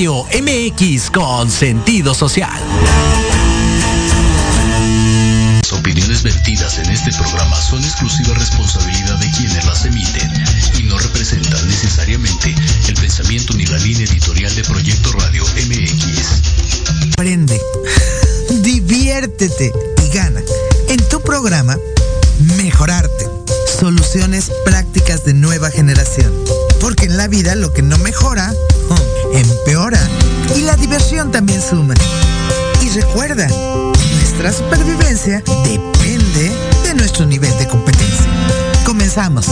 Radio MX con sentido social. Las opiniones vertidas en este programa son exclusiva responsabilidad de quienes las emiten y no representan necesariamente el pensamiento ni la línea editorial de Proyecto Radio MX. Aprende, diviértete y gana. En tu programa, Mejorarte. Soluciones prácticas de nueva generación. Porque en la vida lo que no mejora, empeora. Y la diversión también suma. Y recuerda, nuestra supervivencia depende de nuestro nivel de competencia. Comenzamos.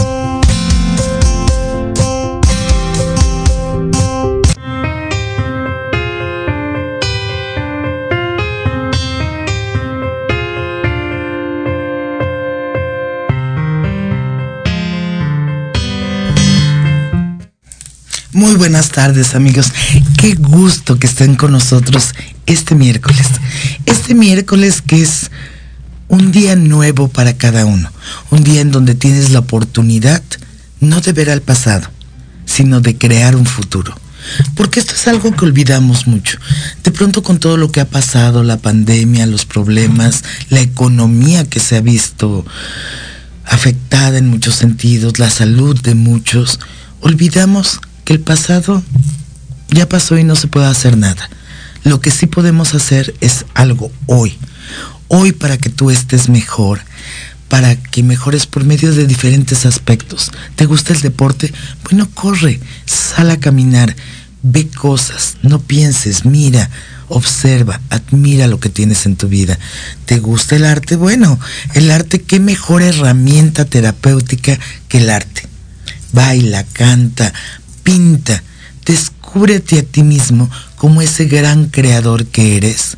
Muy buenas tardes amigos, qué gusto que estén con nosotros este miércoles. Este miércoles que es un día nuevo para cada uno, un día en donde tienes la oportunidad no de ver al pasado, sino de crear un futuro. Porque esto es algo que olvidamos mucho. De pronto con todo lo que ha pasado, la pandemia, los problemas, la economía que se ha visto afectada en muchos sentidos, la salud de muchos, olvidamos el pasado ya pasó y no se puede hacer nada. Lo que sí podemos hacer es algo hoy. Hoy para que tú estés mejor, para que mejores por medio de diferentes aspectos. ¿Te gusta el deporte? Bueno, corre, sal a caminar, ve cosas, no pienses, mira, observa, admira lo que tienes en tu vida. ¿Te gusta el arte? Bueno, el arte, qué mejor herramienta terapéutica que el arte. Baila, canta, pinta, descúbrete a ti mismo como ese gran creador que eres.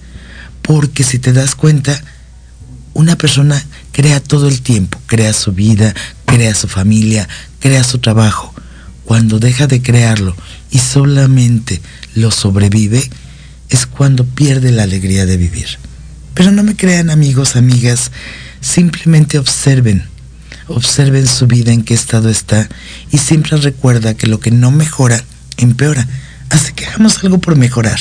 Porque si te das cuenta, una persona crea todo el tiempo, crea su vida, crea su familia, crea su trabajo. Cuando deja de crearlo y solamente lo sobrevive, es cuando pierde la alegría de vivir. Pero no me crean amigos, amigas, simplemente observen, observen su vida en qué estado está y siempre recuerda que lo que no mejora, empeora. Así que hagamos algo por mejorar.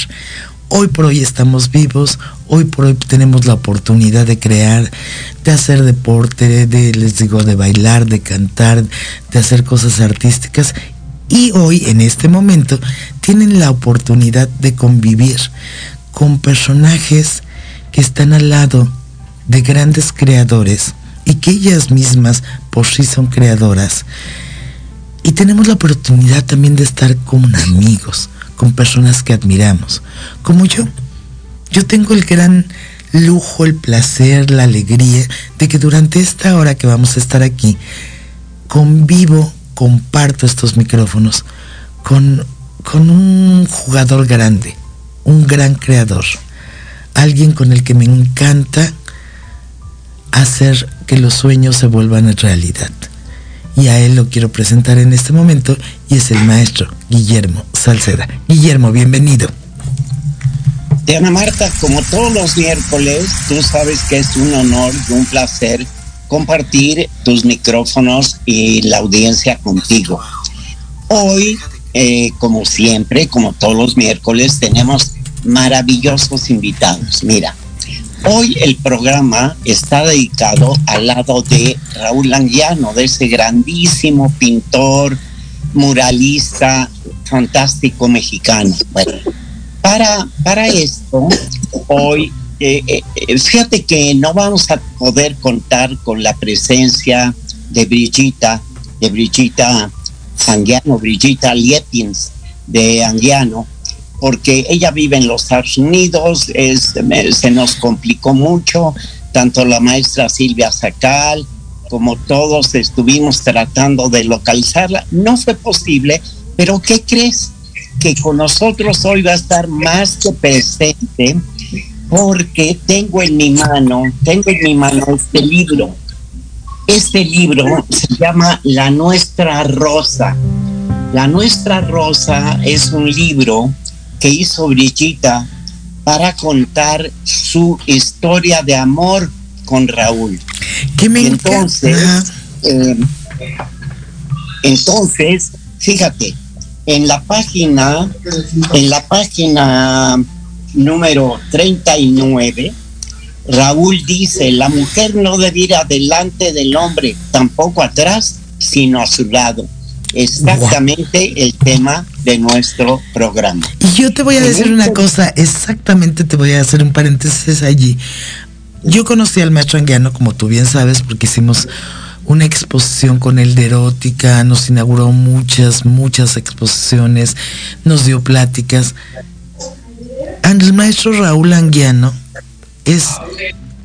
Hoy por hoy estamos vivos, hoy por hoy tenemos la oportunidad de crear, de hacer deporte, de, les digo, de bailar, de cantar, de hacer cosas artísticas. Y hoy, en este momento, tienen la oportunidad de convivir con personajes que están al lado de grandes creadores y que ellas mismas por sí son creadoras. Y tenemos la oportunidad también de estar con amigos, con personas que admiramos, como yo. Yo tengo el gran lujo, el placer, la alegría de que durante esta hora que vamos a estar aquí, convivo, comparto estos micrófonos con, con un jugador grande, un gran creador, alguien con el que me encanta hacer que los sueños se vuelvan realidad. Y a él lo quiero presentar en este momento y es el maestro Guillermo Salceda. Guillermo, bienvenido. Diana Marta, como todos los miércoles, tú sabes que es un honor y un placer compartir tus micrófonos y la audiencia contigo. Hoy, eh, como siempre, como todos los miércoles, tenemos maravillosos invitados. Mira, Hoy el programa está dedicado al lado de Raúl Anguiano, de ese grandísimo pintor, muralista, fantástico mexicano. Bueno, para, para esto, hoy, eh, eh, fíjate que no vamos a poder contar con la presencia de Brigita, de Brigita Anguiano, Brigita Liepins de Anguiano, porque ella vive en los Estados Unidos, se nos complicó mucho, tanto la maestra Silvia Sacal, como todos estuvimos tratando de localizarla, no fue posible, pero ¿qué crees? Que con nosotros hoy va a estar más que presente porque tengo en mi mano, tengo en mi mano este libro. Este libro se llama La Nuestra Rosa. La Nuestra Rosa es un libro que hizo Brigitta para contar su historia de amor con Raúl. ¿Qué me entonces, eh, entonces, fíjate, en la página, en la página número 39, Raúl dice, la mujer no debe ir adelante del hombre, tampoco atrás, sino a su lado. Exactamente el tema de nuestro programa. Y yo te voy a decir una cosa, exactamente te voy a hacer un paréntesis allí. Yo conocí al maestro Anguiano, como tú bien sabes, porque hicimos una exposición con él de erótica, nos inauguró muchas, muchas exposiciones, nos dio pláticas. El maestro Raúl Anguiano es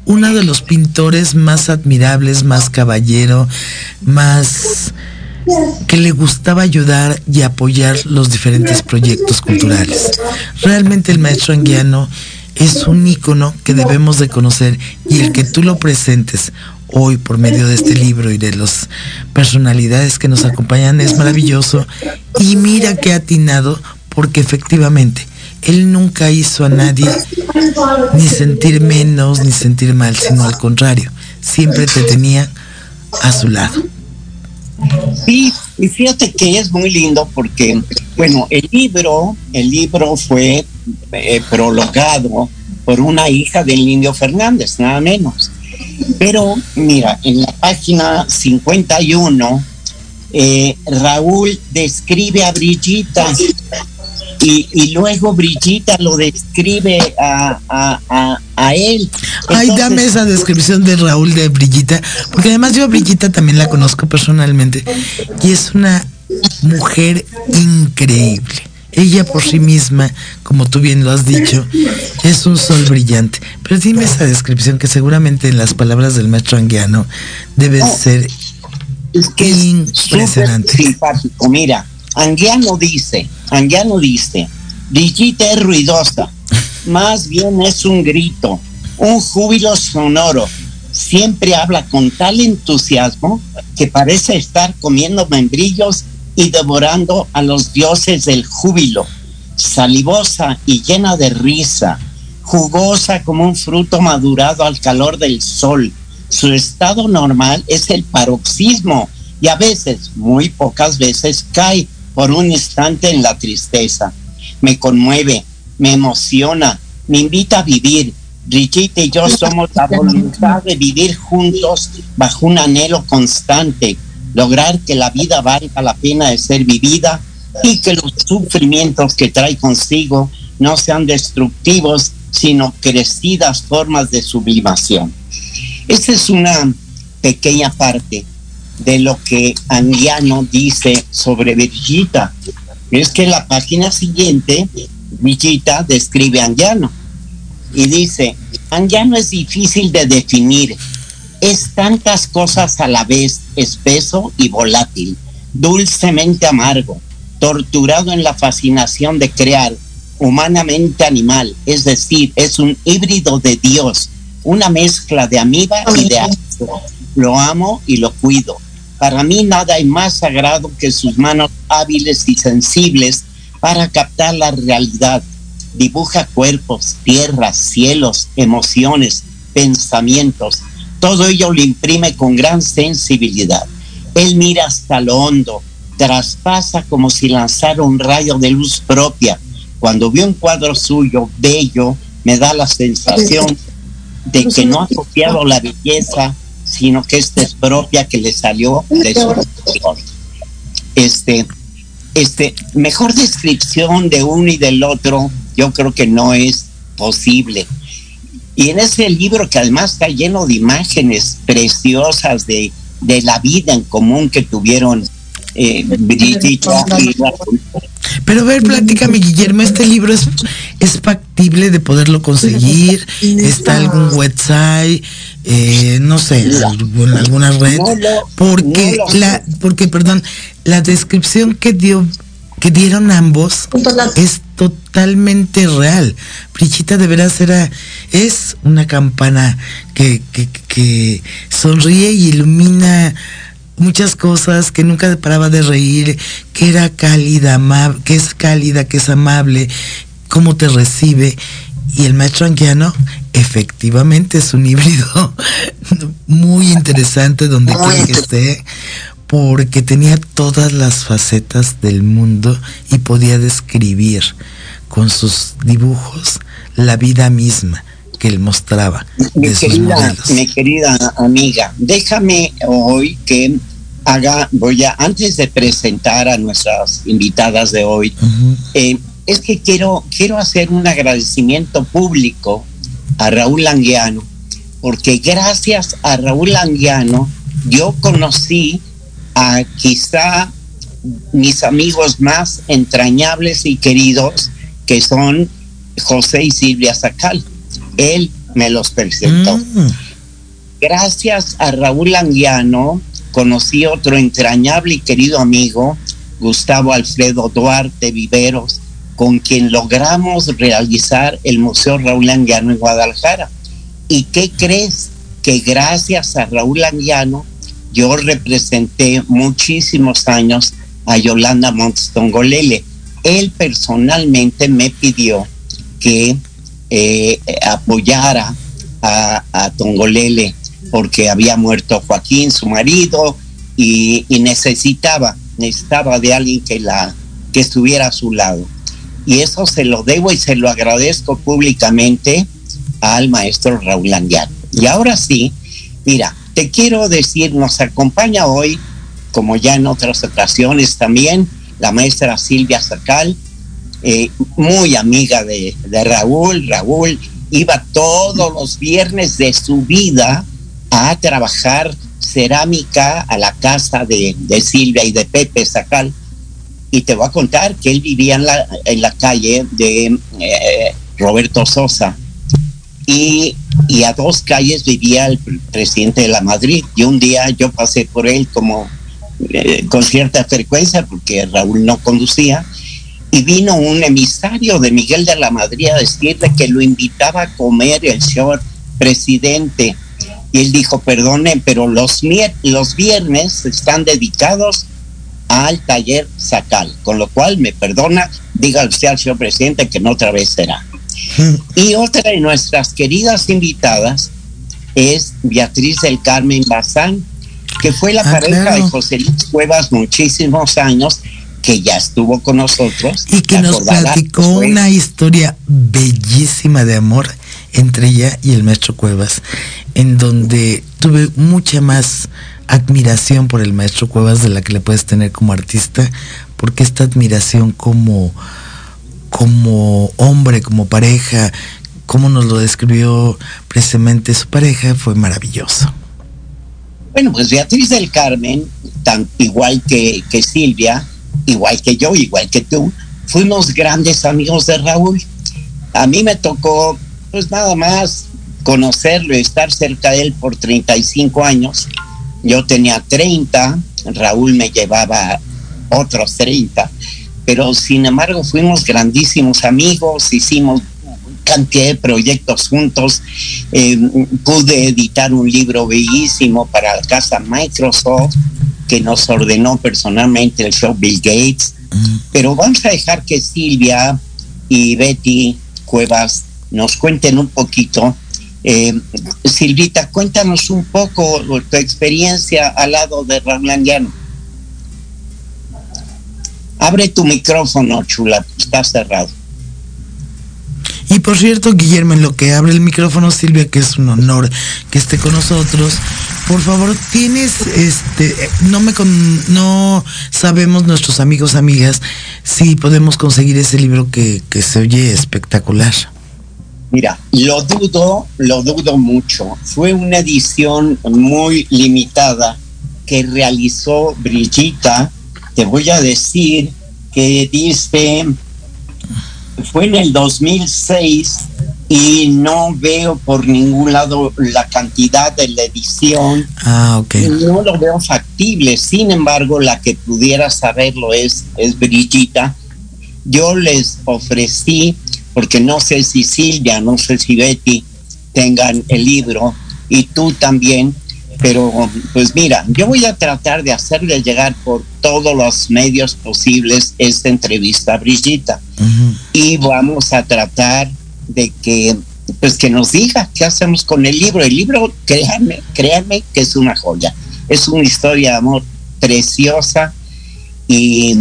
uno de los pintores más admirables, más caballero, más que le gustaba ayudar y apoyar los diferentes proyectos culturales. Realmente el maestro Anguiano es un ícono que debemos de conocer y el que tú lo presentes hoy por medio de este libro y de las personalidades que nos acompañan es maravilloso y mira que atinado porque efectivamente él nunca hizo a nadie ni sentir menos ni sentir mal, sino al contrario, siempre te tenía a su lado. Sí, y fíjate que es muy lindo porque, bueno, el libro, el libro fue eh, prologado por una hija del Indio Fernández, nada menos. Pero mira, en la página 51, eh, Raúl describe a Brillita y, luego Brillita lo describe a, a, él. Ay, dame esa descripción de Raúl de Brillita, porque además yo a Brillita también la conozco personalmente y es una mujer increíble. Ella por sí misma, como tú bien lo has dicho, es un sol brillante. Pero dime esa descripción que seguramente en las palabras del maestro Anguiano debe ser es que impresionante. simpático. Mira, Anguiano dice, Anguiano dice, Brigitte es ruidosa, más bien es un grito, un júbilo sonoro. Siempre habla con tal entusiasmo que parece estar comiendo membrillos y devorando a los dioses del júbilo, salivosa y llena de risa, jugosa como un fruto madurado al calor del sol. Su estado normal es el paroxismo y a veces, muy pocas veces, cae por un instante en la tristeza. Me conmueve, me emociona, me invita a vivir. Brigitte y yo somos la voluntad de vivir juntos bajo un anhelo constante, lograr que la vida valga la pena de ser vivida y que los sufrimientos que trae consigo no sean destructivos, sino crecidas formas de sublimación. Esa es una pequeña parte de lo que Anguiano dice sobre Brigitta. Es que la página siguiente, Brigitta describe a Anguiano y dice, Anguiano es difícil de definir, es tantas cosas a la vez, espeso y volátil, dulcemente amargo, torturado en la fascinación de crear, humanamente animal, es decir, es un híbrido de Dios, una mezcla de amiba y de astro. Lo amo y lo cuido. Para mí nada hay más sagrado que sus manos hábiles y sensibles para captar la realidad. Dibuja cuerpos, tierras, cielos, emociones, pensamientos, todo ello lo imprime con gran sensibilidad. Él mira hasta lo hondo, traspasa como si lanzara un rayo de luz propia. Cuando veo un cuadro suyo bello, me da la sensación de que no ha copiado la belleza, sino que esta es propia que le salió de su. Este, este, mejor descripción de uno y del otro, yo creo que no es posible. Y en ese libro que además está lleno de imágenes preciosas de, de la vida en común que tuvieron eh, Pero a ver, platícame, Guillermo, este libro es, factible de poderlo conseguir? ¿Está algún website? Eh, no sé, alguna red? porque la, porque perdón, la descripción que dio que dieron ambos es totalmente real. Brichita de veras era, es una campana que, que, que sonríe y ilumina muchas cosas, que nunca paraba de reír, que era cálida, que es cálida, que es amable, cómo te recibe. Y el maestro anguiano efectivamente es un híbrido muy interesante donde quiera que esté, porque tenía todas las facetas del mundo y podía describir con sus dibujos la vida misma que él mostraba. Mi, querida, mi querida amiga, déjame hoy que haga, voy a, antes de presentar a nuestras invitadas de hoy, eh, es que quiero, quiero hacer un agradecimiento público a Raúl Languiano, porque gracias a Raúl Languiano yo conocí a quizá mis amigos más entrañables y queridos, que son José y Silvia Sacal. Él me los presentó. Mm. Gracias a Raúl Languiano conocí otro entrañable y querido amigo, Gustavo Alfredo Duarte Viveros, con quien logramos realizar el Museo Raúl Anguiano en Guadalajara. ¿Y qué crees? Que gracias a Raúl Anguiano yo representé muchísimos años a Yolanda Montes Tongolele. Él personalmente me pidió que eh, apoyara a, a, Tongolele porque había muerto Joaquín, su marido, y, y, necesitaba, necesitaba de alguien que, la, que estuviera a su lado. Y eso se lo debo y se lo agradezco públicamente al maestro Raúl Andiano. Y ahora sí, mira, te quiero decir, nos acompaña hoy, como ya en otras ocasiones también, la maestra Silvia Sacal, eh, muy amiga de, de, Raúl. Raúl iba todos los viernes de su vida a trabajar cerámica a la casa de, de Silvia y de Pepe Sacal. Y te voy a contar que él vivía en la, en la calle de eh, Roberto Sosa y, y, a dos calles vivía el presidente de la Madrid. Y un día yo pasé por él como eh, con cierta frecuencia porque Raúl no conducía. Y vino un emisario de Miguel de la Madrid a decirle que lo invitaba a comer el señor presidente. Y él dijo, perdone, pero los, los viernes están dedicados al taller Sacal, con lo cual me perdona, diga usted al señor presidente que no otra vez será. Y otra de nuestras queridas invitadas es Beatriz del Carmen Bazán, que fue la ah, pareja claro. de José Luis Cuevas muchísimos años, que ya estuvo con nosotros. Y que nos platicó una historia bellísima de amor entre ella y el maestro Cuevas, en donde tuve mucha más admiración por el maestro Cuevas de la que le puedes tener como artista, porque esta admiración como como hombre, como pareja, como nos lo describió precisamente su pareja, fue maravilloso. Bueno, pues Beatriz del Carmen, tan igual que, que Silvia, igual que yo, igual que tú, fuimos grandes amigos de Raúl. A mí me tocó, pues nada más conocerlo y estar cerca de él por 35 años. Yo tenía 30, Raúl me llevaba otros 30 pero sin embargo fuimos grandísimos amigos, hicimos cantidad de proyectos juntos, eh, pude editar un libro bellísimo para la casa Microsoft que nos ordenó personalmente el show Bill Gates, pero vamos a dejar que Silvia y Betty Cuevas nos cuenten un poquito. Eh, Silvita, cuéntanos un poco tu experiencia al lado de Raúl Anguiano. Abre tu micrófono, chula, está cerrado. Y por cierto, Guillermo, en lo que abre el micrófono, Silvia, que es un honor que esté con nosotros, por favor, tienes, este, no me con, no sabemos nuestros amigos, amigas, si podemos conseguir ese libro que, que se oye espectacular. Mira, lo dudo, lo dudo mucho. Fue una edición muy limitada que realizó Brigita te voy a decir que dice fue en el 2006 y no veo por ningún lado la cantidad de la edición. Ah, ok. No lo veo factible. Sin embargo, la que pudiera saberlo es, es Brigita. Yo les ofrecí, porque no sé si Silvia, no sé si Betty tengan el libro, y tú también, pero pues mira, yo voy a tratar de hacerle llegar por todos los medios posibles esta entrevista a Brigita. Y vamos a tratar de que pues que nos diga qué hacemos con el libro. El libro, créanme, créanme que es una joya. Es una historia de amor preciosa y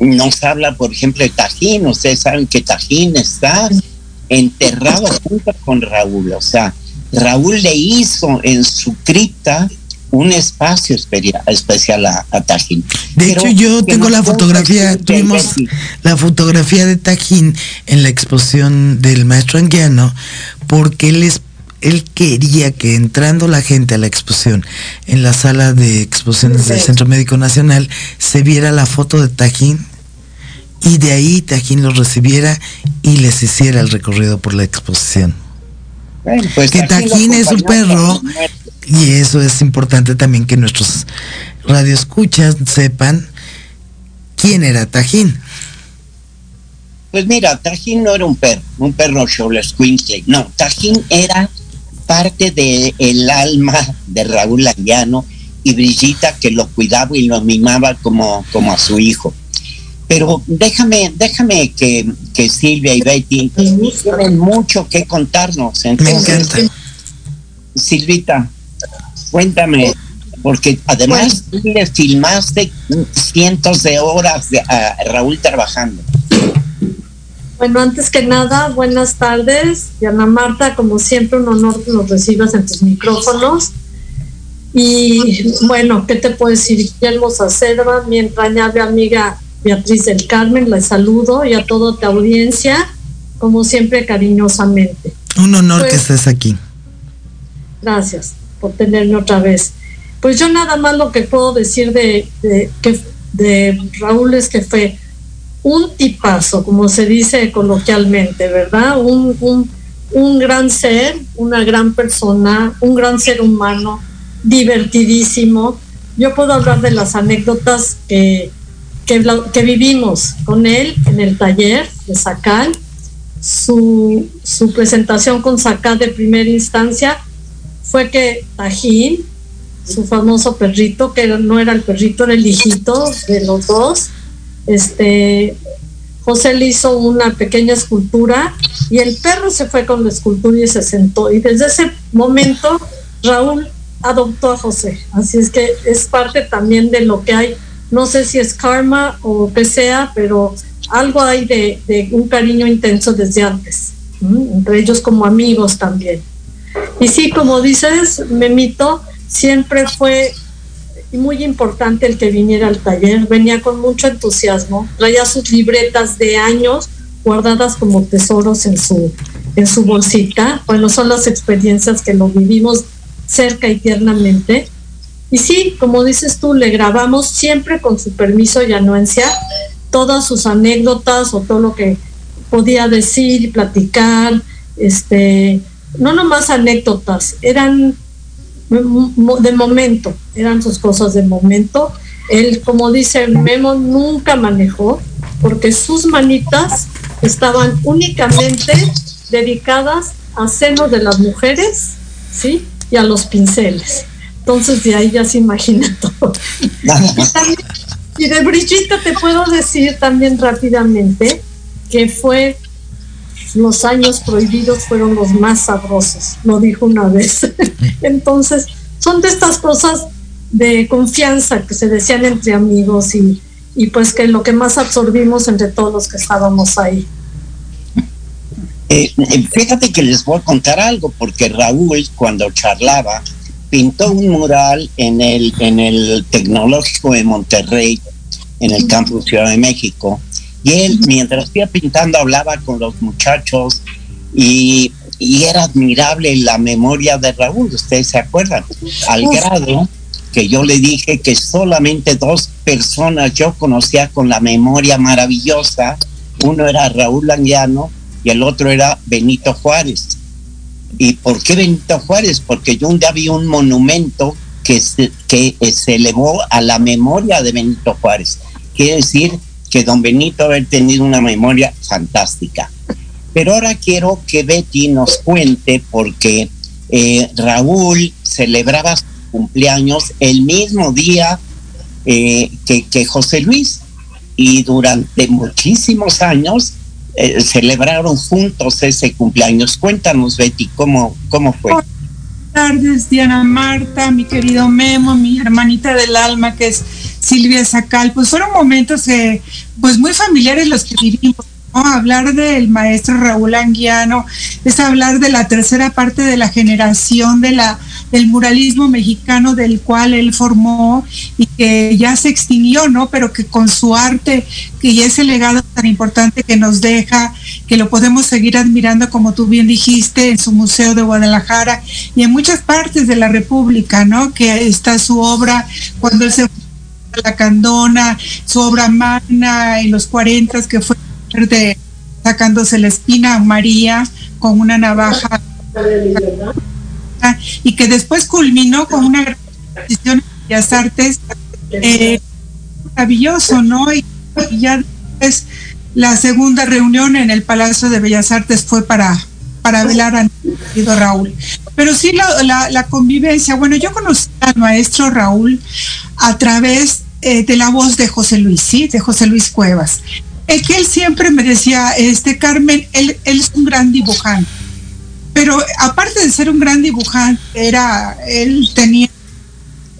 nos habla, por ejemplo, de Tajín. Ustedes saben que Tajín está enterrado junto con Raúl. O sea, Raúl le hizo en su cripta un espacio especial a, Tajín. De hecho, yo tengo la fotografía, tuvimos la fotografía de Tajín en la exposición del maestro anguiano, porque él, él quería que entrando la gente a la exposición, en la sala de exposiciones del Centro Médico Nacional, se viera la foto de Tajín y de ahí Tajín los recibiera y les hiciera el recorrido por la exposición. Pues que Tajín es un perro y eso es importante también que nuestros radioescuchas sepan quién era Tajín. Pues mira, Tajín no era un perro, un perro Queensley. No, Tajín era parte del el alma de Raúl Languiano y Brillita que lo cuidaba y lo mimaba como, como a su hijo. Pero déjame, déjame que, que Silvia y Betty tienen mucho que contarnos. Me encanta. Silvita, cuéntame, porque además le filmaste cientos de horas de a Raúl trabajando. Bueno, antes que nada, buenas tardes. Diana Marta, como siempre, un honor que nos recibas en tus micrófonos. Y bueno, ¿qué te puedo decir? Guillermo Sacerva, mi entrañable amiga Beatriz del Carmen, la saludo y a toda tu audiencia, como siempre, cariñosamente. Un honor que pues, estés aquí. Gracias por tenerme otra vez. Pues yo nada más lo que puedo decir de, de, que, de Raúl es que fue un tipazo, como se dice coloquialmente, ¿verdad? Un, un, un gran ser, una gran persona, un gran ser humano, divertidísimo. Yo puedo hablar de las anécdotas que, que, vivimos con él en el taller de Sacal, su, su presentación con Sacal de primera instancia fue que Tajín, su famoso perrito, que no era el perrito, era el hijito de los dos, este, José le hizo una pequeña escultura y el perro se fue con la escultura y se sentó. Y desde ese momento Raúl adoptó a José. Así es que es parte también de lo que hay. No sé si es karma o que sea, pero algo hay de, un cariño intenso desde antes, entre ellos como amigos también. Y sí, como dices, Memito, siempre fue muy importante el que viniera al taller, venía con mucho entusiasmo, traía sus libretas de años guardadas como tesoros en su, en su bolsita. Bueno, son las experiencias que lo vivimos cerca y tiernamente. Y sí, como dices tú, le grabamos siempre con su permiso y anuencia todas sus anécdotas o todo lo que podía decir y platicar, este, no nomás anécdotas, eran de momento, eran sus cosas de momento. Él, como dice Memo, nunca manejó porque sus manitas estaban únicamente dedicadas a senos de las mujeres, ¿sí? Y a los pinceles. Entonces de ahí ya se imagina todo. y, y de Brigitte te puedo decir también rápidamente que fue los años prohibidos fueron los más sabrosos, lo dijo una vez. Entonces, son de estas cosas de confianza que se decían entre amigos y, y pues que lo que más absorbimos entre todos los que estábamos ahí. Eh, eh, fíjate que les voy a contar algo, porque Raúl cuando charlaba pintó un mural en el, en el Tecnológico de Monterrey, en el campus Ciudad de México, y él, mientras iba pintando, hablaba con los muchachos y, era admirable la memoria de Raúl, ustedes se acuerdan, al grado que yo le dije que solamente dos personas yo conocía con la memoria maravillosa Uno era Raúl Anguiano y el otro era Benito Juárez. ¿Y por qué Benito Juárez? Porque yo un día vi un monumento que se, que se elevó a la memoria de Benito Juárez. Quiere decir que don Benito haber tenido una memoria fantástica. Pero ahora quiero que Betty nos cuente porque eh, Raúl celebraba su cumpleaños el mismo día eh, que, José Luis y durante muchísimos años eh, celebraron juntos ese cumpleaños. Cuéntanos, Betty, ¿cómo, cómo fue? Buenas tardes, Diana Marta, mi querido Memo, mi hermanita del alma que es Silvia Sacal. Pues fueron momentos pues muy familiares los que vivimos Hablar del maestro Raúl Anguiano es hablar de la tercera parte de la generación de la, del muralismo mexicano del cual él formó y que ya se extinguió, ¿no? Pero que con su arte, ya ese legado tan importante que nos deja, que lo podemos seguir admirando, como tú bien dijiste, en su Museo de Guadalajara y en muchas partes de la República, ¿no? Que está su obra cuando él se la Candona, su obra magna en los 40 que fue de sacándose la espina a María con una navaja y que después culminó con una gran exposición en Bellas Artes eh, maravilloso, ¿no? Y, ya después la segunda reunión en el Palacio de Bellas Artes fue para, para velar a querido Raúl. Pero sí la, la, convivencia, bueno, yo conocí al maestro Raúl a través eh, de la voz de José Luis, sí, de José Luis Cuevas es que él siempre me decía, este Carmen, él, es un gran dibujante. Pero aparte de ser un gran dibujante, era, él tenía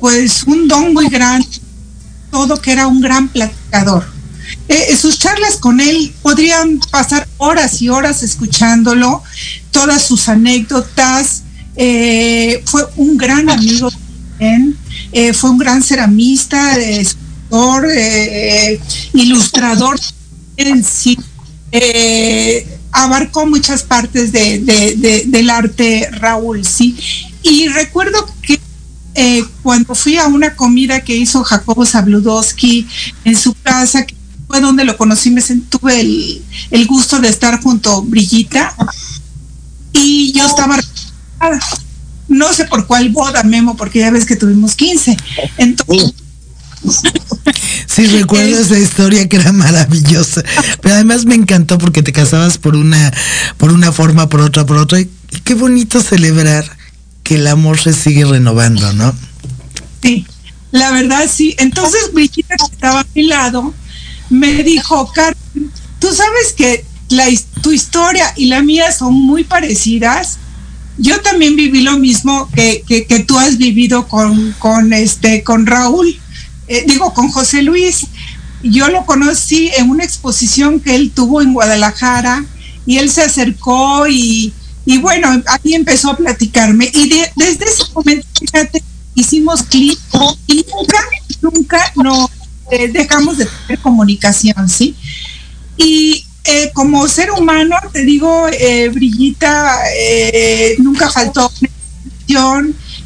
pues un don muy grande, todo que era un gran platicador. Eh, sus charlas con él podrían pasar horas y horas escuchándolo, todas sus anécdotas. Eh, fue un gran amigo también, eh, fue un gran ceramista, escultor, ilustrador en sí eh, abarcó muchas partes del arte Raúl, sí. Y recuerdo que eh, cuando fui a una comida que hizo Jacobo Zabludowski en su casa, que fue donde lo conocí, me tuve el, gusto de estar junto a Brillita y yo estaba no sé por cuál boda, Memo, porque ya ves que tuvimos 15. Entonces, Sí, recuerdo esa historia que era maravillosa. Pero además me encantó porque te casabas por una, por una forma, por otra, por otra. Y qué bonito celebrar que el amor se sigue renovando, ¿no? Sí, la verdad sí. Entonces Brigitte que estaba a mi lado, me dijo, Carmen, tú sabes que la, tu historia y la mía son muy parecidas. Yo también viví lo mismo que, que, tú has vivido con, con, este, con Raúl eh, digo, con José Luis. Yo lo conocí en una exposición que él tuvo en Guadalajara y él se acercó y, y bueno, ahí empezó a platicarme. Y desde ese momento, fíjate, hicimos clic y nunca, nunca nos eh, dejamos de tener comunicación, ¿sí? Y eh, como ser humano, te digo, Brillita, nunca faltó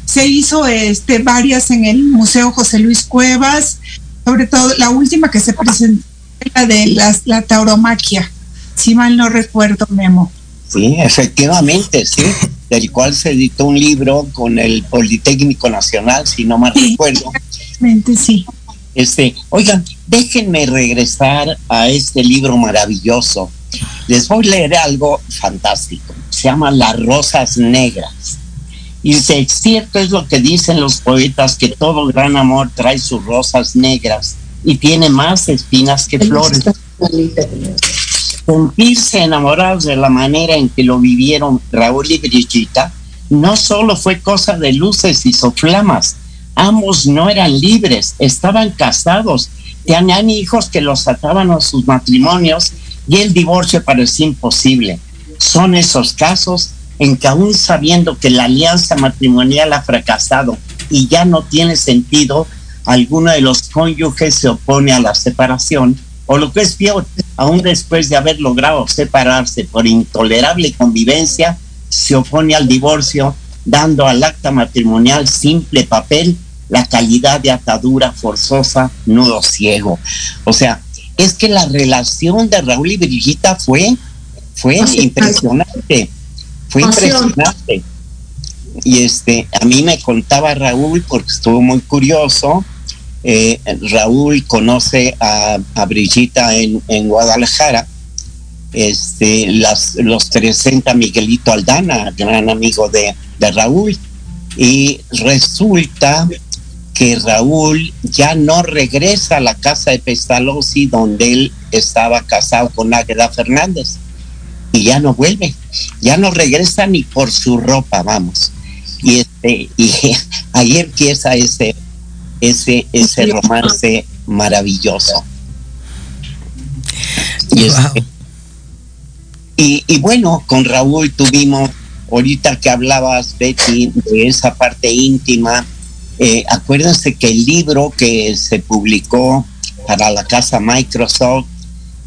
se hizo este, varias en el Museo José Luis Cuevas, sobre todo la última que se presentó, la de la tauromaquia, si mal no recuerdo, Memo. Sí, efectivamente, sí, del cual se editó un libro con el Politécnico Nacional, si no mal recuerdo. sí. Este, oigan, déjenme regresar a este libro maravilloso. Les voy a leer algo fantástico. Se llama Las Rosas Negras. Y dice, cierto es lo que dicen los poetas, que todo gran amor trae sus rosas negras y tiene más espinas que flores. Sentirse enamorados de la manera en que lo vivieron Raúl y Brigitta no solo fue cosa de luces y soflamas, ambos no eran libres, estaban casados, tenían hijos que los ataban a sus matrimonios y el divorcio parecía imposible. Son esos casos en que aún sabiendo que la alianza matrimonial ha fracasado y ya no tiene sentido, alguno de los cónyuges se opone a la separación, o lo que es peor, aún después de haber logrado separarse por intolerable convivencia, se opone al divorcio, dando al acta matrimonial simple papel la calidad de atadura forzosa, nudo ciego. O sea, es que la relación de Raúl y Brigita fue, fue impresionante, fue impresionante. Y este, a mí me contaba Raúl, porque estuvo muy curioso, eh, Raúl conoce a, a Brigita en, en, Guadalajara, este, las, los presenta Miguelito Aldana, gran amigo de, de Raúl, y resulta que Raúl ya no regresa a la casa de Pestalozzi donde él estaba casado con Águeda Fernández y ya no vuelve, ya no regresa ni por su ropa, vamos. Y este y ahí empieza ese ese ese romance maravilloso. Y, este, y, y bueno, con Raúl tuvimos ahorita que hablabas Betty de esa parte íntima eh, acuérdense que el libro que se publicó para la casa Microsoft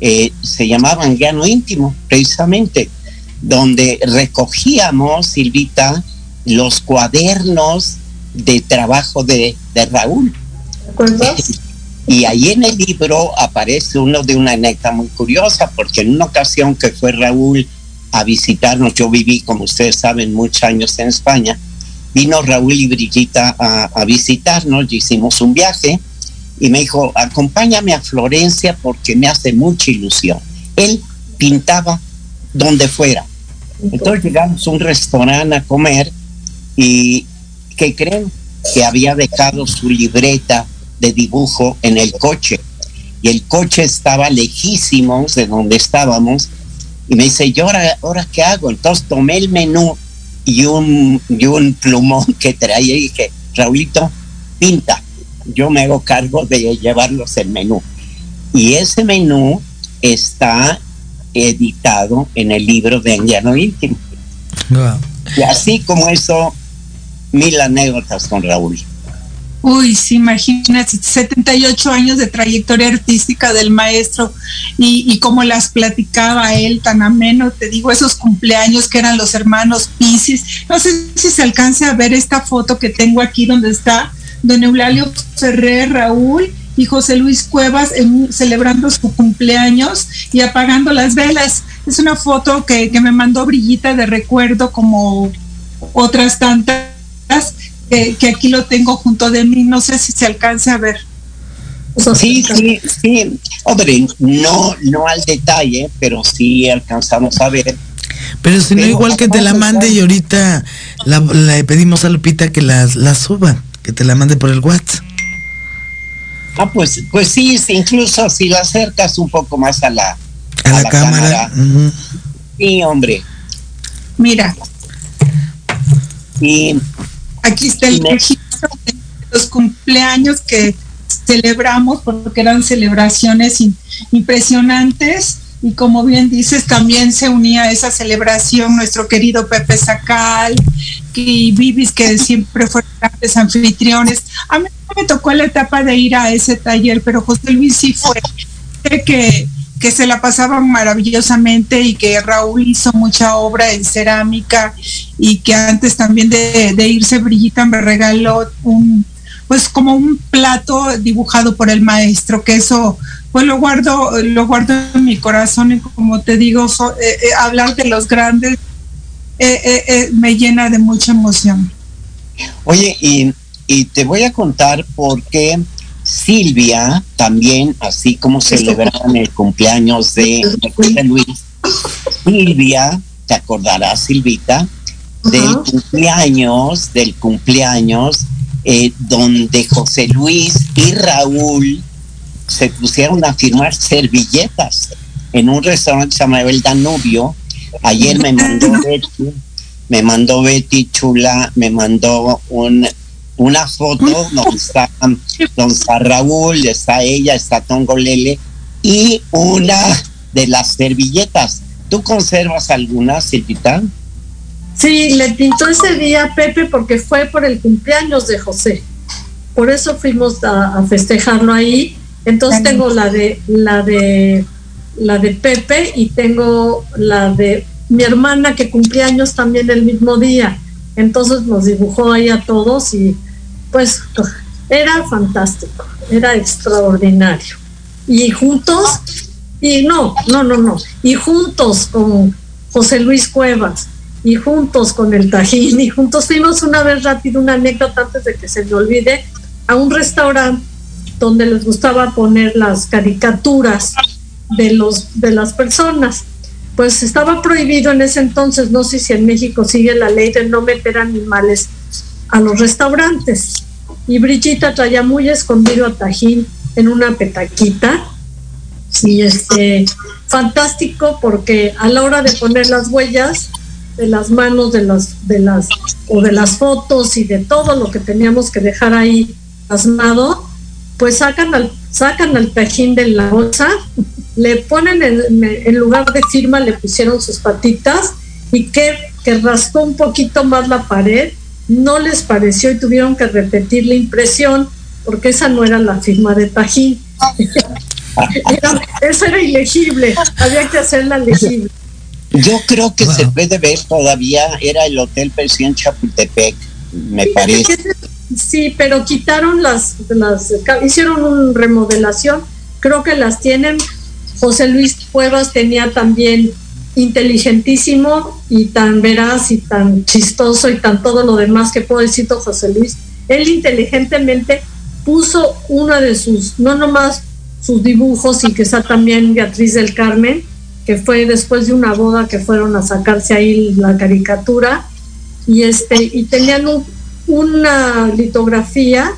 eh, se llamaba Anguiano Íntimo, precisamente, donde recogíamos, Silvita, los cuadernos de trabajo de, de Raúl. Y ahí en el libro aparece uno de una anécdota muy curiosa, porque en una ocasión que fue Raúl a visitarnos, yo viví, como ustedes saben, muchos años en España, vino Raúl y Brillita a, visitarnos, hicimos un viaje y me dijo, acompáñame a Florencia porque me hace mucha ilusión. Él pintaba donde fuera. Entonces llegamos a un restaurante a comer y que creen que había dejado su libreta de dibujo en el coche y el coche estaba lejísimos de donde estábamos y me dice, ¿y ahora, ahora qué hago? Entonces tomé el menú y un, y un plumón que traía y dije, Raulito, pinta, yo me hago cargo de llevarlos el menú. Y ese menú está editado en el libro de Anguiano Íntimo. Y así como eso, mil anécdotas con Raúl. Uy, sí, imagínate, 78 años de trayectoria artística del maestro y, como las platicaba él tan ameno, te digo, esos cumpleaños que eran los hermanos Piscis. No sé si se alcance a ver esta foto que tengo aquí donde está don Eulalio Ferrer, Raúl y José Luis Cuevas celebrando su cumpleaños y apagando las velas. Es una foto que me mandó Brillita de recuerdo como otras tantas que, que, aquí lo tengo junto de mí, no sé si se alcance a ver. Sí, sí, sí. Hombre, no, no al detalle, pero sí alcanzamos a ver. Pero si no, igual que te la mande y ahorita la, le pedimos a Lupita que la, la suba, que te la mande por el WhatsApp. Ah, pues, pues sí, incluso si la acercas un poco más a la, a, a la, la, cámara. cámara. Uh -huh. Sí, hombre. Mira. Y aquí está el registro de los cumpleaños que celebramos porque eran celebraciones impresionantes. Y como bien dices también se unía a esa celebración nuestro querido Pepe Sacal y Vivis que siempre fueron grandes anfitriones. A mí no me tocó la etapa de ir a ese taller pero José Luis sí fue. Sé que que se la pasaban maravillosamente y que Raúl hizo mucha obra en cerámica y que antes también de, irse Brillita me regaló un pues como un plato dibujado por el maestro que eso pues lo guardo lo guardo en mi corazón y como te digo so, eh, eh, hablar de los grandes eh, me llena de mucha emoción. Oye y te voy a contar por qué Silvia también, así como celebraban el cumpleaños de José Luis, Silvia, te acordarás, Silvita, del cumpleaños, del cumpleaños, eh, donde José Luis y Raúl se pusieron a firmar servilletas en un restaurante que se llama El Danubio. Ayer me mandó Betty, me mandó Betty Chula, me mandó un una foto donde está, está Raúl, está ella, está Tongolele y una de las servilletas. ¿Tú conservas alguna, Silvita? Sí, le pintó ese día Pepe porque fue por el cumpleaños de José. Por eso fuimos a, a festejarlo ahí. Entonces tengo la de la de la de Pepe y tengo la de mi hermana que cumpleaños también el mismo día. Entonces nos dibujó ahí a todos y pues era fantástico, era extraordinario. y juntos, y no, no, no, no, y juntos con José Luis Cuevas, y juntos con el Tajín, y juntos fuimos una vez rápido, una anécdota antes de que se me olvide, a un restaurante donde les gustaba poner las caricaturas de, los, de las personas. Pues estaba prohibido en ese entonces, no sé si en México sigue la ley de no meter animales a los restaurantes. Y Brigitta traía muy escondido a Tajín en una petaquita. Y este, fantástico porque a la hora de poner las huellas de las manos de las, de las, o de las fotos y de todo lo que teníamos que dejar ahí plasmado, pues sacan al, sacan al Tajín de la bolsa, le ponen en, lugar de firma, le pusieron sus patitas y que, que rascó un poquito más la pared, no les pareció y tuvieron que repetir la impresión porque esa no era la firma de Tajín. esa era ilegible, había que hacerla legible. Yo creo que se puede ver todavía, era el Hotel Presidente Chapultepec, me parece. Sí, pero quitaron las, las, hicieron una remodelación, creo que las tienen. José Luis Cuevas tenía también inteligentísimo y tan veraz y tan chistoso y tan todo lo demás que puedo decir José Luis. Él inteligentemente puso una de sus, no nomás sus dibujos y está también Beatriz del Carmen, que fue después de una boda que fueron a sacarse ahí la caricatura y este y tenían un, una litografía,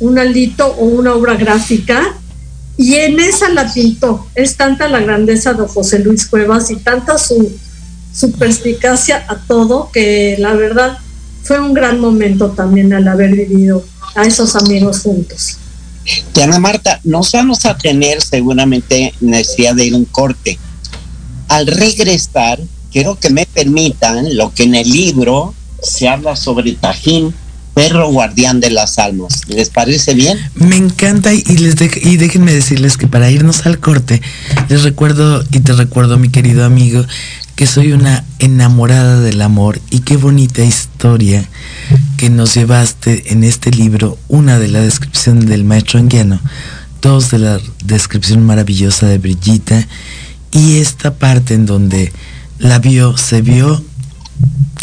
un alito o una obra gráfica, y en esa la pintó. Es tanta la grandeza de José Luis Cuevas y tanta su, su perspicacia a todo que la verdad fue un gran momento también al haber vivido a esos amigos juntos. Diana Marta, nos vamos a tener seguramente necesidad de ir un corte. Al regresar, quiero que me permitan lo que en el libro se habla sobre Tajín, perro guardián de las almas. ¿Les parece bien? Me encanta y, les y déjenme decirles que para irnos al corte, les recuerdo y te recuerdo, mi querido amigo, que soy una enamorada del amor y qué bonita historia que nos llevaste en este libro, una de la descripción del maestro anguiano, dos de la descripción maravillosa de Brillita y esta parte en donde la vio, se vio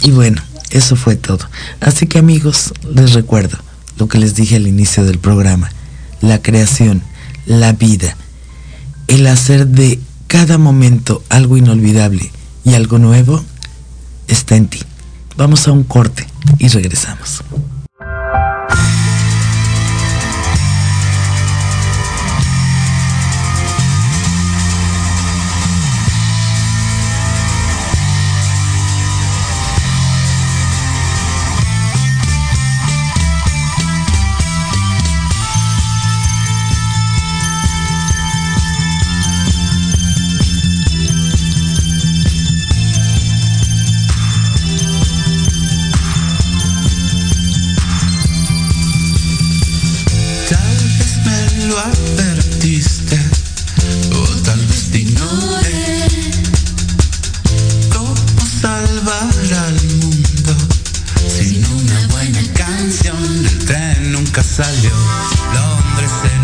y bueno, eso fue todo. Así que amigos, les recuerdo lo que les dije al inicio del programa. La creación, la vida, el hacer de cada momento algo inolvidable y algo nuevo está en ti. Vamos a un corte y regresamos. Señales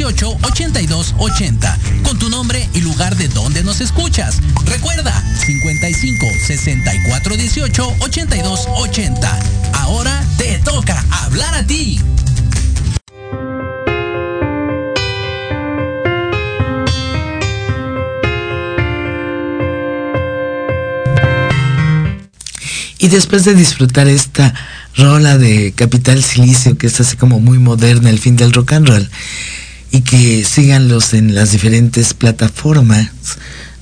64 18 82 80 con tu nombre y lugar de donde nos escuchas. Recuerda 55 64 18 82 80. Ahora te toca hablar a ti. Y después de disfrutar esta rola de Capital Silicio, que es así como muy moderna, el fin del rock and roll, y que síganlos en las diferentes plataformas,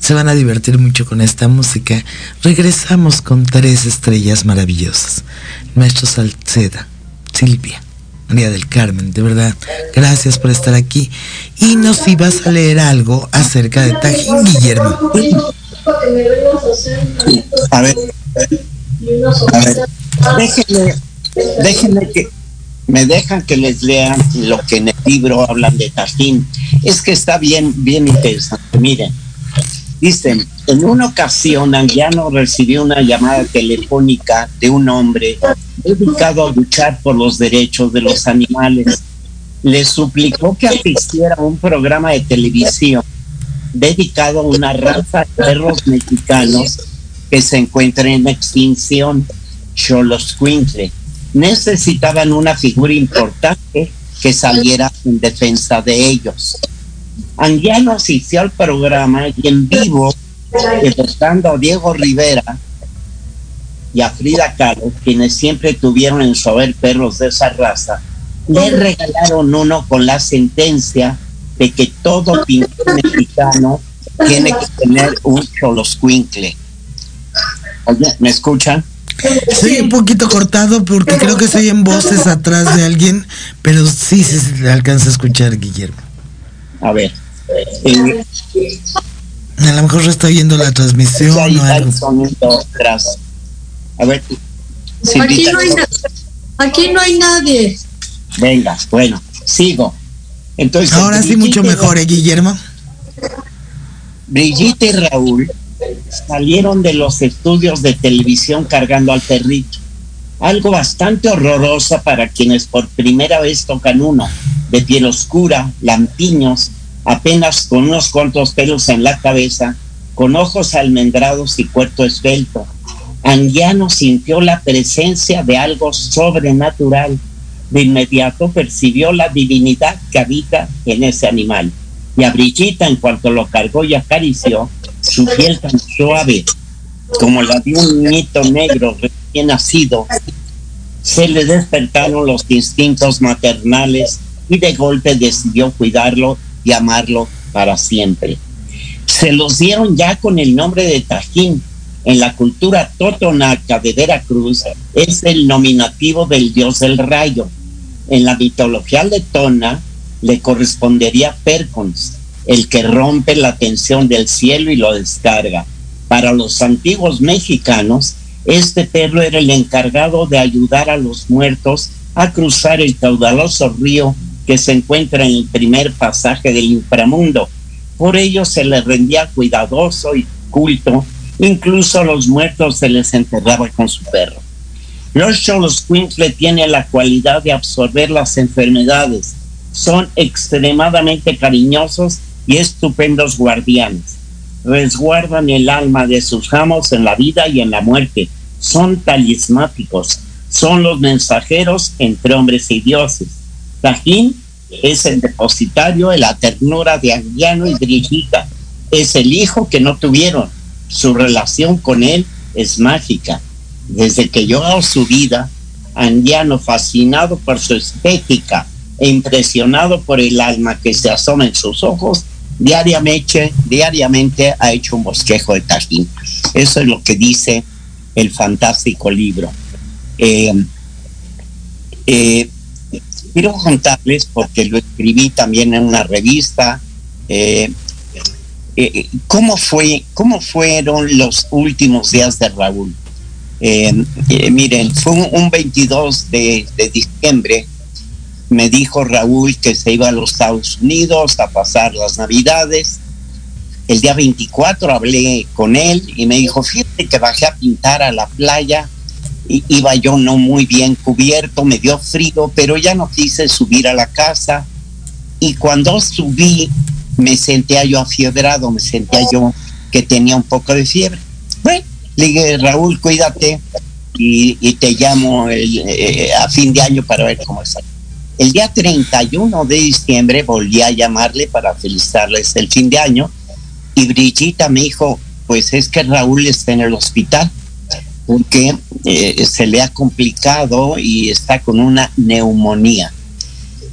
se van a divertir mucho con esta música. Regresamos con tres estrellas maravillosas. Maestro Salceda, Silvia, María del Carmen, de verdad, gracias por estar aquí. Y nos ibas a leer algo acerca de Tajín Guillermo. A ver, a ver, déjenme, que me dejan que les lean lo que en el libro hablan de Tajín. Es que está bien, bien interesante. Miren, dicen, en una ocasión Anguiano recibió una llamada telefónica de un hombre dedicado a luchar por los derechos de los animales. Le suplicó que asistiera a un programa de televisión dedicado a una raza de perros mexicanos que se encuentra en extinción, Xoloscuintle. Necesitaban una figura importante que saliera en defensa de ellos. Anguiano asistió al programa y en vivo, evocando a Diego Rivera y a Frida Kahlo, quienes siempre tuvieron en su haber perros de esa raza, le regalaron uno con la sentencia de que todo pintor mexicano tiene que tener un choloscuincle. ¿me escuchan? Estoy un poquito cortado porque creo que se oyen voces atrás de alguien, pero sí, sí, se alcanza a escuchar, Guillermo. A ver. Eh, a lo mejor está oyendo la transmisión ahí está algo. el sonido atrás. A ver. Aquí no, hay aquí no hay nadie. Venga, bueno, sigo. Entonces, Ahora sí, mucho mejor, ¿eh, Guillermo? Brigitte y Raúl salieron de los estudios de televisión cargando al perrito. Algo bastante horroroso para quienes por primera vez tocan uno, de piel oscura, lampiños, apenas con unos cuantos pelos en la cabeza, con ojos almendrados y cuerpo esbelto. Anguiano sintió la presencia de algo sobrenatural. De inmediato percibió la divinidad que habita en ese animal. Y a Brigitte, en cuanto lo cargó y acarició, su piel tan suave como la de un niñito negro recién nacido, se le despertaron los instintos maternales y de golpe decidió cuidarlo y amarlo para siempre. Se los dieron ya con el nombre de Tajín. En la cultura totonaca de Veracruz es el nominativo del dios del rayo. En la mitología letona le correspondería Percons, el que rompe la tensión del cielo y lo descarga. Para los antiguos mexicanos, este perro era el encargado de ayudar a los muertos a cruzar el caudaloso río que se encuentra en el primer pasaje del inframundo. Por ello se le rendía cuidadoso y culto, incluso a los muertos se les enterraba con su perro. Los Xoloscuintle tienen la cualidad de absorber las enfermedades. Son extremadamente cariñosos y estupendos guardianes. Resguardan el alma de sus amos en la vida y en la muerte. Son talismáticos. Son los mensajeros entre hombres y dioses. Tajín es el depositario de la ternura de Anguiano y Brigitte. Es el hijo que no tuvieron. Su relación con él es mágica. Desde que lloró su vida, Anguiano, fascinado por su estética e impresionado por el alma que se asoma en sus ojos, diariamente, diariamente ha hecho un bosquejo de Tajín. Eso es lo que dice el fantástico libro. Eh, eh, quiero contarles, porque lo escribí también en una revista, eh, cómo, fue, cómo fueron los últimos días de Raúl. Miren, fue un, un 22 de, de diciembre, me dijo Raúl que se iba a los Estados Unidos a pasar las navidades. El día 24 hablé con él y me dijo, fíjate que bajé a pintar a la playa iba yo no muy bien cubierto, me dio frío, pero ya no quise subir a la casa. Y cuando subí, me sentía yo afiebrado, me sentía yo que tenía un poco de fiebre. Bueno, le dije, Raúl, cuídate y, te llamo eh, a fin de año para ver cómo está. El día 31 de diciembre volví a llamarle para felicitarles el fin de año y Brillita me dijo, pues es que Raúl está en el hospital porque eh, se le ha complicado y está con una neumonía.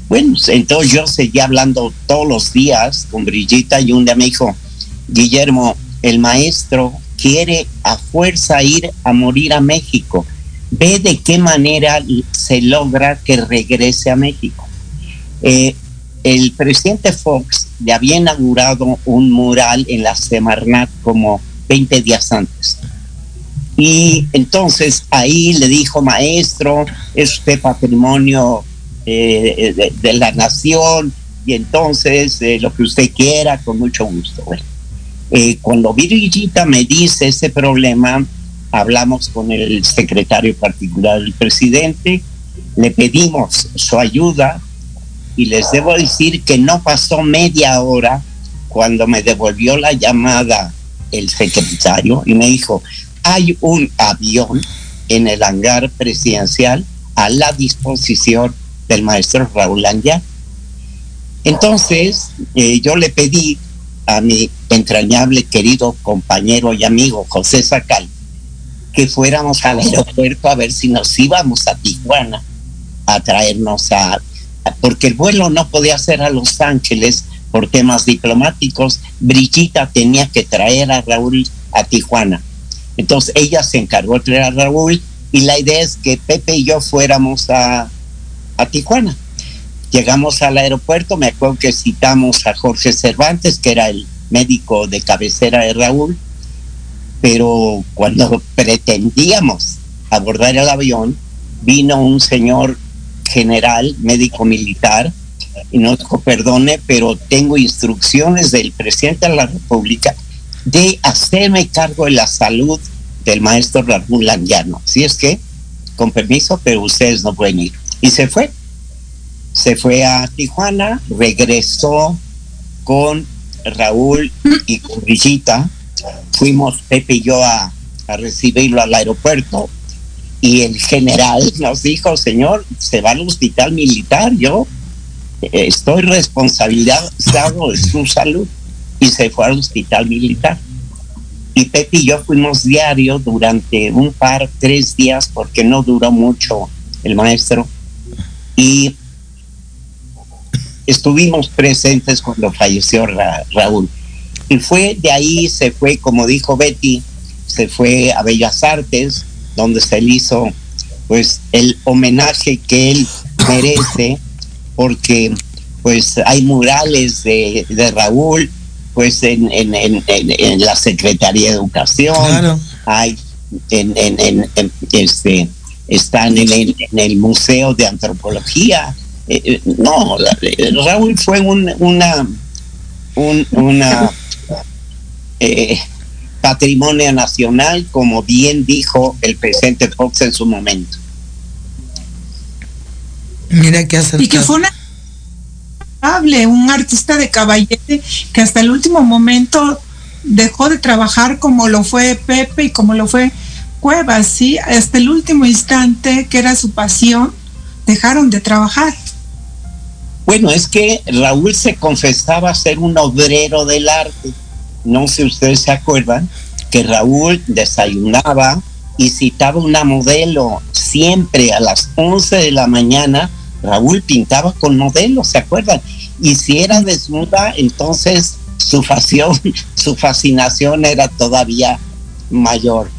Bueno, entonces yo seguí hablando todos los días con Brillita y un día me dijo, Guillermo, el maestro quiere a fuerza ir a morir a México. Ve de qué manera se logra que regrese a México. Eh, el presidente Fox le había inaugurado un mural en la Semarnat como 20 días antes. Y entonces ahí le dijo, maestro, es usted patrimonio eh, de, la nación, y entonces eh, lo que usted quiera, con mucho gusto. Eh, cuando Virgita me dice ese problema, hablamos con el secretario particular del presidente, le pedimos su ayuda y les debo decir que no pasó media hora cuando me devolvió la llamada el secretario y me dijo, hay un avión en el hangar presidencial a la disposición del maestro Raúl Anja. Entonces, eh, yo le pedí a mi entrañable querido compañero y amigo José Sacal que fuéramos al aeropuerto a ver si nos íbamos a Tijuana a traernos a, porque el vuelo no podía ser a Los Ángeles por temas diplomáticos, Brigitta tenía que traer a Raúl a Tijuana. Entonces ella se encargó de traer a Raúl y la idea es que Pepe y yo fuéramos a, a Tijuana. Llegamos al aeropuerto, me acuerdo que citamos a Jorge Cervantes, que era el médico de cabecera de Raúl, pero cuando pretendíamos abordar el avión, vino un señor general, médico militar, y nos dijo, perdone, pero tengo instrucciones del presidente de la República de hacerme cargo de la salud del maestro Raúl Langiano. Si es que, con permiso, pero ustedes no pueden ir. Y se fue se fue a Tijuana, regresó con Raúl y con Brillita, fuimos Pepe y yo a, recibirlo al aeropuerto y el general nos dijo, señor, se va al hospital militar, yo estoy responsabilizado de su salud y se fue al hospital militar. Y Pepe y yo fuimos diario durante un par, tres días, porque no duró mucho el maestro. Y estuvimos presentes cuando falleció Raúl. Y fue de ahí, se fue, como dijo Betty, se fue a Bellas Artes, donde se le hizo pues el homenaje que él merece, porque pues hay murales de, Raúl, pues en, en, la Secretaría de Educación, hay en, en, este están en el Museo de Antropología, eh, eh, no, eh, Raúl fue un, una, un, una patrimonio nacional, como bien dijo el presidente Fox en su momento. Mira que hace Y que fue un artista de caballete que hasta el último momento dejó de trabajar como lo fue Pepe y como lo fue Cuevas, sí, hasta el último instante que era su pasión, dejaron de trabajar. Bueno, es que Raúl se confesaba ser un obrero del arte. No sé si ustedes se acuerdan que Raúl desayunaba y citaba una modelo siempre a las 11 de la mañana. Raúl pintaba con modelos, ¿se acuerdan? Y si era desnuda, entonces su fascinación, su fascinación era todavía mayor.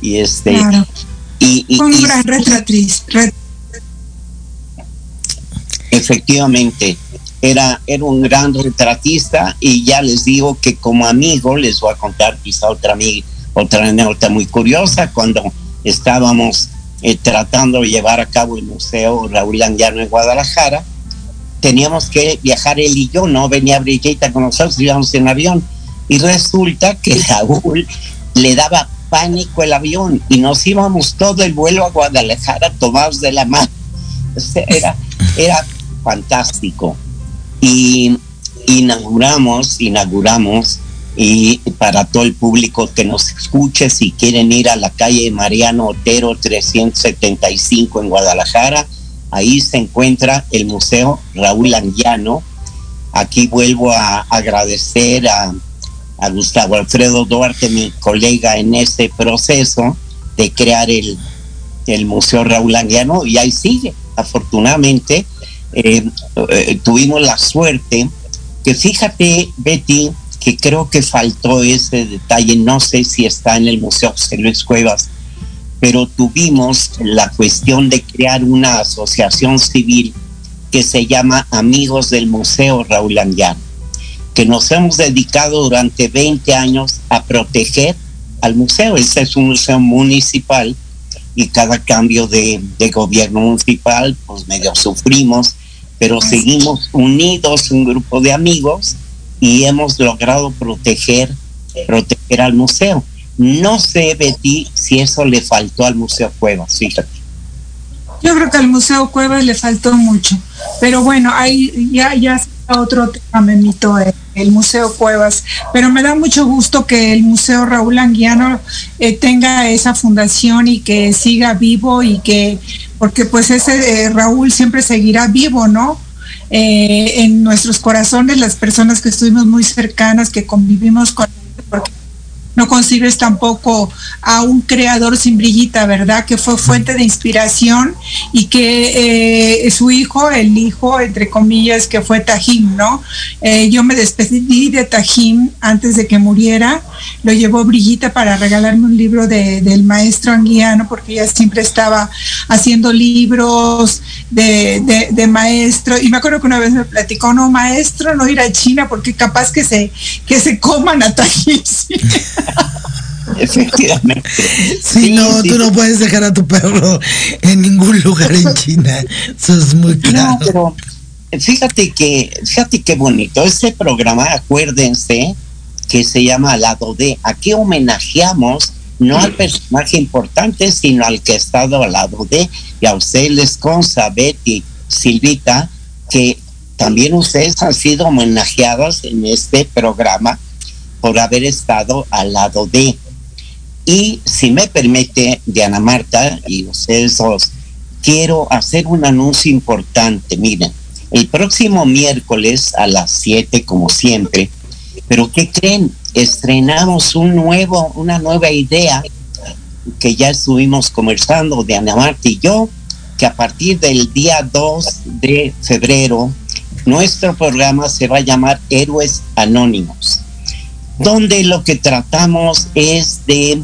Y este y, y, un gran retratriz, Efectivamente, era, era un gran retratista y ya les digo que como amigo les voy a contar quizá otra, otra anécdota muy curiosa cuando estábamos eh, tratando de llevar a cabo el Museo Raúl Andiano en Guadalajara, teníamos que viajar él y yo, no venía Brigitte con nosotros, íbamos en avión y resulta que Raúl le daba pánico el avión y nos íbamos todo el vuelo a Guadalajara tomados de la mano. Era, era fantástico. Y inauguramos, inauguramos, y para todo el público que nos escuche, si quieren ir a la calle Mariano Otero 375 en Guadalajara, ahí se encuentra el Museo Raúl Anguiano. Aquí vuelvo a agradecer a, a Gustavo Alfredo Duarte, mi colega en este proceso de crear el, el Museo Raúl Anguiano, y ahí sigue. Afortunadamente, eh, eh, tuvimos la suerte que fíjate, Betty, que creo que faltó ese detalle, no sé si está en el Museo José Luis Cuevas, pero tuvimos la cuestión de crear una asociación civil que se llama Amigos del Museo Raúl Anguiano, que nos hemos dedicado durante 20 años a proteger al museo. Este es un museo municipal y cada cambio de, de gobierno municipal, pues medio sufrimos pero seguimos unidos, un grupo de amigos, y hemos logrado proteger, proteger al museo. No sé, Betty, si eso le faltó al Museo Cuevas, fíjate. Yo creo que al Museo Cuevas le faltó mucho, pero bueno, ahí ya, ya otro tema, me invitó el, el, Museo Cuevas, pero me da mucho gusto que el Museo Raúl Anguiano eh, tenga esa fundación y que siga vivo y que porque pues ese eh, Raúl siempre seguirá vivo, ¿no? Eh, en nuestros corazones, las personas que estuvimos muy cercanas, que convivimos con él, no concibes tampoco a un creador sin brillita, ¿verdad? Que fue fuente de inspiración y que eh, su hijo, el hijo, entre comillas, que fue Tajim, ¿no? Eh, yo me despedí de Tajim antes de que muriera, lo llevó Brillita para regalarme un libro de, del maestro anguiano, porque ella siempre estaba haciendo libros de, de, de, maestro, y me acuerdo que una vez me platicó, no, maestro, no ir a China, porque capaz que se, que se coman a. ¿sí? Efectivamente. Sí, sí no, sí. tú no puedes dejar a tu perro en ningún lugar en China. Eso es muy claro. No, pero fíjate que, fíjate qué bonito. Este programa, acuérdense, que se llama Lado D. Aquí homenajeamos no al personaje importante, sino al que ha estado al lado de, y a ustedes les consta, Betty, Silvita, que también ustedes han sido homenajeados en este programa por haber estado al lado de. Y si me permite, Diana Marta y ustedes dos, quiero hacer un anuncio importante. Miren, el próximo miércoles a las 7, como siempre, pero ¿qué creen? Estrenamos un nuevo, una nueva idea que ya estuvimos conversando, Diana Marta y yo, que a partir del día 2 de febrero, nuestro programa se va a llamar Héroes Anónimos donde lo que tratamos es de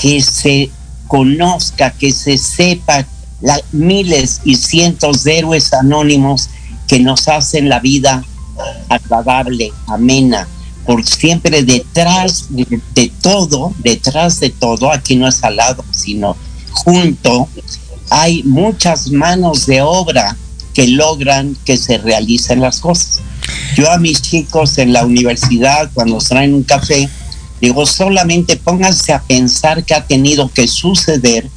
que se conozca, que se sepa la, miles y cientos de héroes anónimos que nos hacen la vida agradable, amena, por siempre detrás de, todo, detrás de todo, aquí no es al lado, sino junto, hay muchas manos de obra que logran que se realicen las cosas. Yo a mis chicos en la universidad, cuando traen un café, digo, solamente pónganse a pensar qué ha tenido que suceder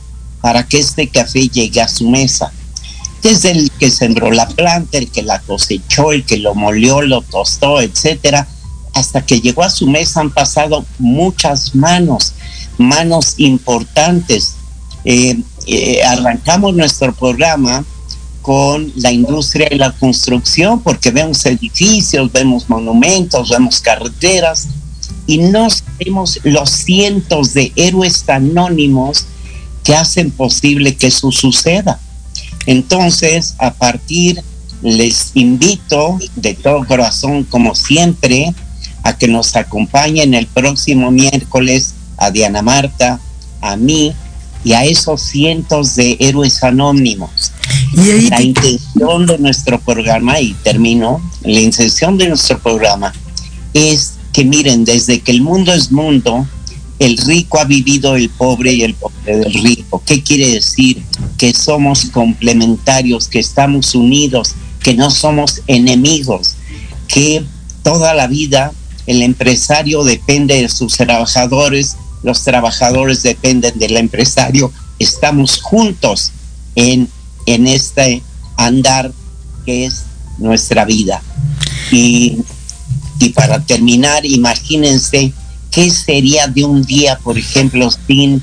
para que este café llegue a su mesa. Desde el que sembró la planta, el que la cosechó, el que lo molió, lo tostó, etcétera, hasta que llegó a su mesa han pasado muchas manos, manos importantes. Eh, eh, arrancamos nuestro programa con la industria y la construcción, porque vemos edificios, vemos monumentos, vemos carreteras, y no sabemos los cientos de héroes anónimos que hacen posible que eso suceda. Entonces, a partir, les invito de todo corazón, como siempre, a que nos acompañen el próximo miércoles a Diana Marta, a mí y a esos cientos de héroes anónimos. Y ahí la intención de nuestro programa, y termino, la intención de nuestro programa es que miren, desde que el mundo es mundo, el rico ha vivido el pobre y el pobre del rico. ¿Qué quiere decir? Que somos complementarios, que estamos unidos, que no somos enemigos, que toda la vida el empresario depende de sus trabajadores los trabajadores dependen del empresario, estamos juntos en, en este andar que es nuestra vida. Y, y para terminar, imagínense qué sería de un día, por ejemplo, sin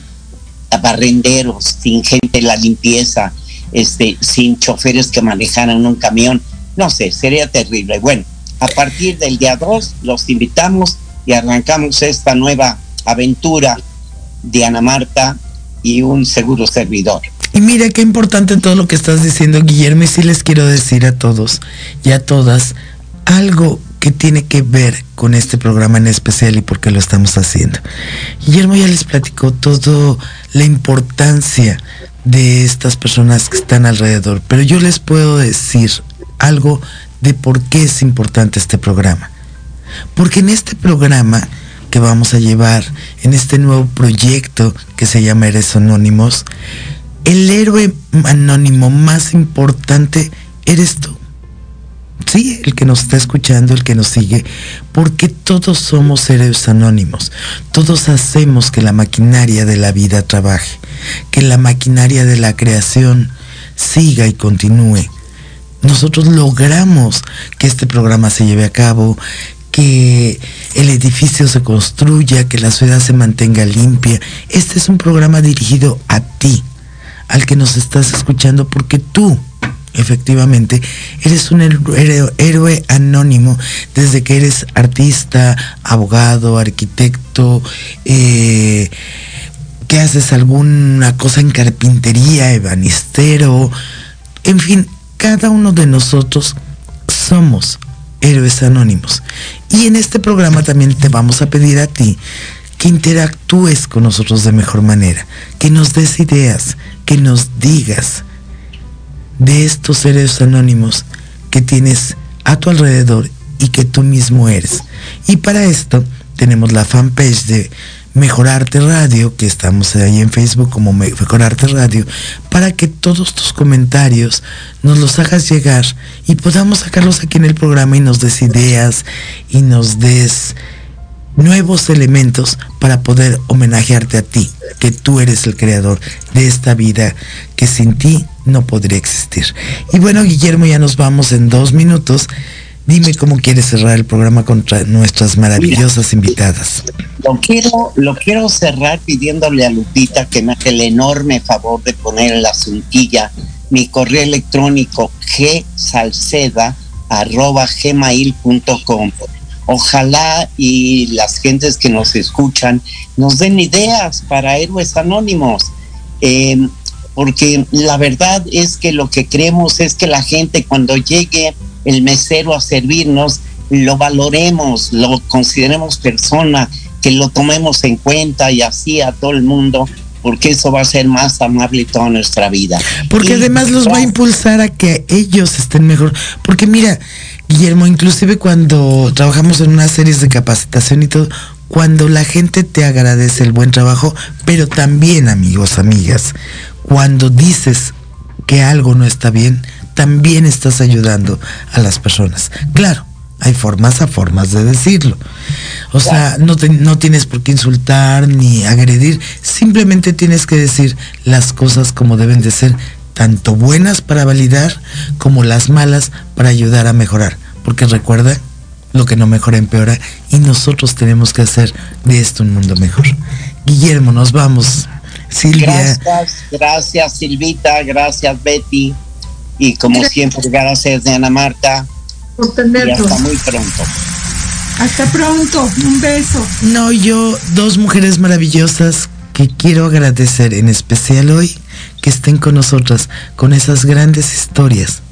barrenderos, sin gente en la limpieza, este, sin choferes que manejaran un camión. No sé, sería terrible. Bueno, a partir del día 2 los invitamos y arrancamos esta nueva aventura de Ana Marta y un seguro servidor. Y mira qué importante todo lo que estás diciendo, Guillermo, y sí les quiero decir a todos y a todas algo que tiene que ver con este programa en especial y por qué lo estamos haciendo. Guillermo ya les platicó todo la importancia de estas personas que están alrededor, pero yo les puedo decir algo de por qué es importante este programa. Porque en este programa que vamos a llevar, en este nuevo proyecto que se llama Eres Anónimos, el héroe anónimo más importante eres tú. Sí, el que nos está escuchando, el que nos sigue, porque todos somos héroes anónimos. Todos hacemos que la maquinaria de la vida trabaje, que la maquinaria de la creación siga y continúe. Nosotros logramos que este programa se lleve a cabo, que el edificio se construya, que la ciudad se mantenga limpia. Este es un programa dirigido a ti, al que nos estás escuchando, porque tú, efectivamente, eres un héroe, anónimo desde que eres artista, abogado, arquitecto, eh, que haces alguna cosa en carpintería, ebanistero, en fin, cada uno de nosotros somos héroes anónimos. Y en este programa también te vamos a pedir a ti que interactúes con nosotros de mejor manera, que nos des ideas, que nos digas de estos héroes anónimos que tienes a tu alrededor y que tú mismo eres. Y para esto tenemos la fanpage de Mejorarte Radio, que estamos ahí en Facebook como Mejorarte Radio, para que todos tus comentarios nos los hagas llegar y podamos sacarlos aquí en el programa y nos des ideas y nos des nuevos elementos para poder homenajearte a ti, que tú eres el creador de esta vida que sin ti no podría existir. Y bueno, Guillermo, ya nos vamos en dos minutos. Dime cómo quieres cerrar el programa contra nuestras maravillosas invitadas. Lo quiero, lo quiero cerrar pidiéndole a Lupita que me haga el enorme favor de poner en la cintilla mi correo electrónico gmail.com Ojalá y las gentes que nos escuchan nos den ideas para héroes anónimos. Em, porque la verdad es que lo que creemos es que la gente cuando llegue el mesero a servirnos, lo valoremos, lo consideremos persona, que lo tomemos en cuenta y así a todo el mundo, porque eso va a ser más amable toda nuestra vida. Porque además los va a impulsar a que ellos estén mejor. Porque mira, Guillermo, inclusive cuando trabajamos en unas series de capacitación y todo, cuando la gente te agradece el buen trabajo, pero también amigos, amigas, cuando dices que algo no está bien, también estás ayudando a las personas. Claro, hay formas a formas de decirlo. O sea, no, no tienes por qué insultar ni agredir, simplemente tienes que decir las cosas como deben de ser, tanto buenas para validar como las malas para ayudar a mejorar. Porque recuerda, lo que no mejora empeora y nosotros tenemos que hacer de esto un mundo mejor. Guillermo, nos vamos. Silvia. Gracias, gracias Silvita, gracias Betty y como siempre gracias de Ana Marta. Por y hasta muy pronto. Hasta pronto, un beso. No, yo, dos mujeres maravillosas que quiero agradecer en especial hoy que estén con nosotras con esas grandes historias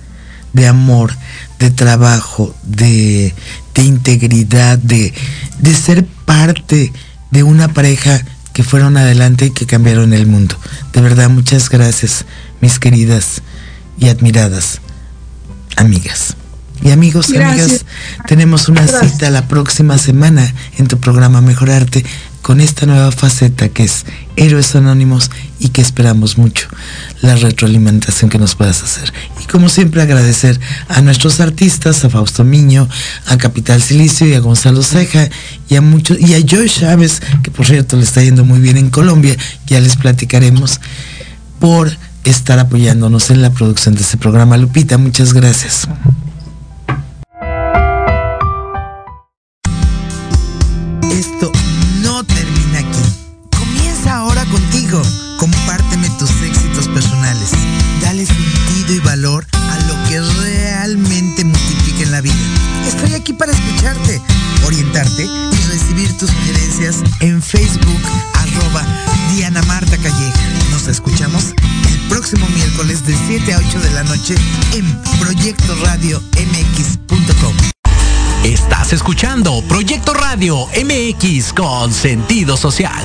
de amor, de trabajo, de, de integridad, de, de ser parte de una pareja que fueron adelante y que cambiaron el mundo. De verdad, muchas gracias, mis queridas y admiradas amigas. Y amigos, amigas, tenemos una cita la próxima semana en tu programa Mejorarte con esta nueva faceta que es Héroes Anónimos y que esperamos mucho la retroalimentación que nos puedas hacer. Y como siempre agradecer a nuestros artistas, a Fausto Miño, a Capital Silicio y a Gonzalo Ceja y a muchos y a Joy Chávez, que por cierto le está yendo muy bien en Colombia, ya les platicaremos por estar apoyándonos en la producción de este programa. Lupita, muchas gracias. en Proyecto Radio MX.com. Estás escuchando Proyecto Radio MX con sentido social.